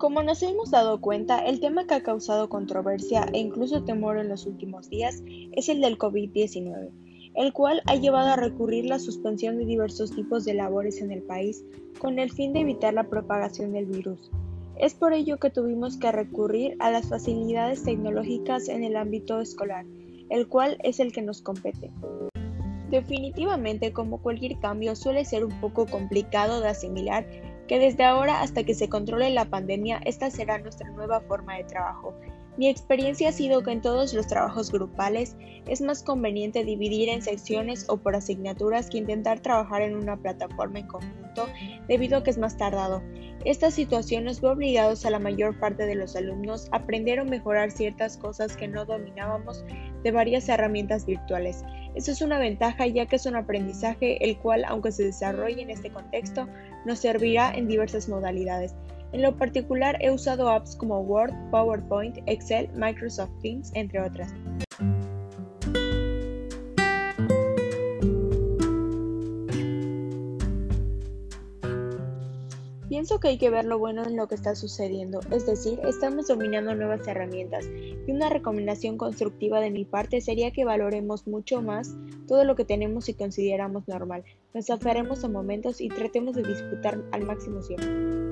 Como nos hemos dado cuenta, el tema que ha causado controversia e incluso temor en los últimos días es el del COVID-19, el cual ha llevado a recurrir la suspensión de diversos tipos de labores en el país con el fin de evitar la propagación del virus. Es por ello que tuvimos que recurrir a las facilidades tecnológicas en el ámbito escolar, el cual es el que nos compete. Definitivamente, como cualquier cambio, suele ser un poco complicado de asimilar que desde ahora hasta que se controle la pandemia, esta será nuestra nueva forma de trabajo. Mi experiencia ha sido que en todos los trabajos grupales es más conveniente dividir en secciones o por asignaturas que intentar trabajar en una plataforma en conjunto debido a que es más tardado. Esta situación nos ve obligados a la mayor parte de los alumnos a aprender o mejorar ciertas cosas que no dominábamos de varias herramientas virtuales. Eso es una ventaja ya que es un aprendizaje el cual, aunque se desarrolle en este contexto, nos servirá en diversas modalidades. En lo particular he usado apps como Word, PowerPoint, Excel, Microsoft Teams, entre otras. Pienso que hay que ver lo bueno en lo que está sucediendo, es decir, estamos dominando nuevas herramientas y una recomendación constructiva de mi parte sería que valoremos mucho más todo lo que tenemos y consideramos normal, nos aferremos a momentos y tratemos de disfrutar al máximo siempre.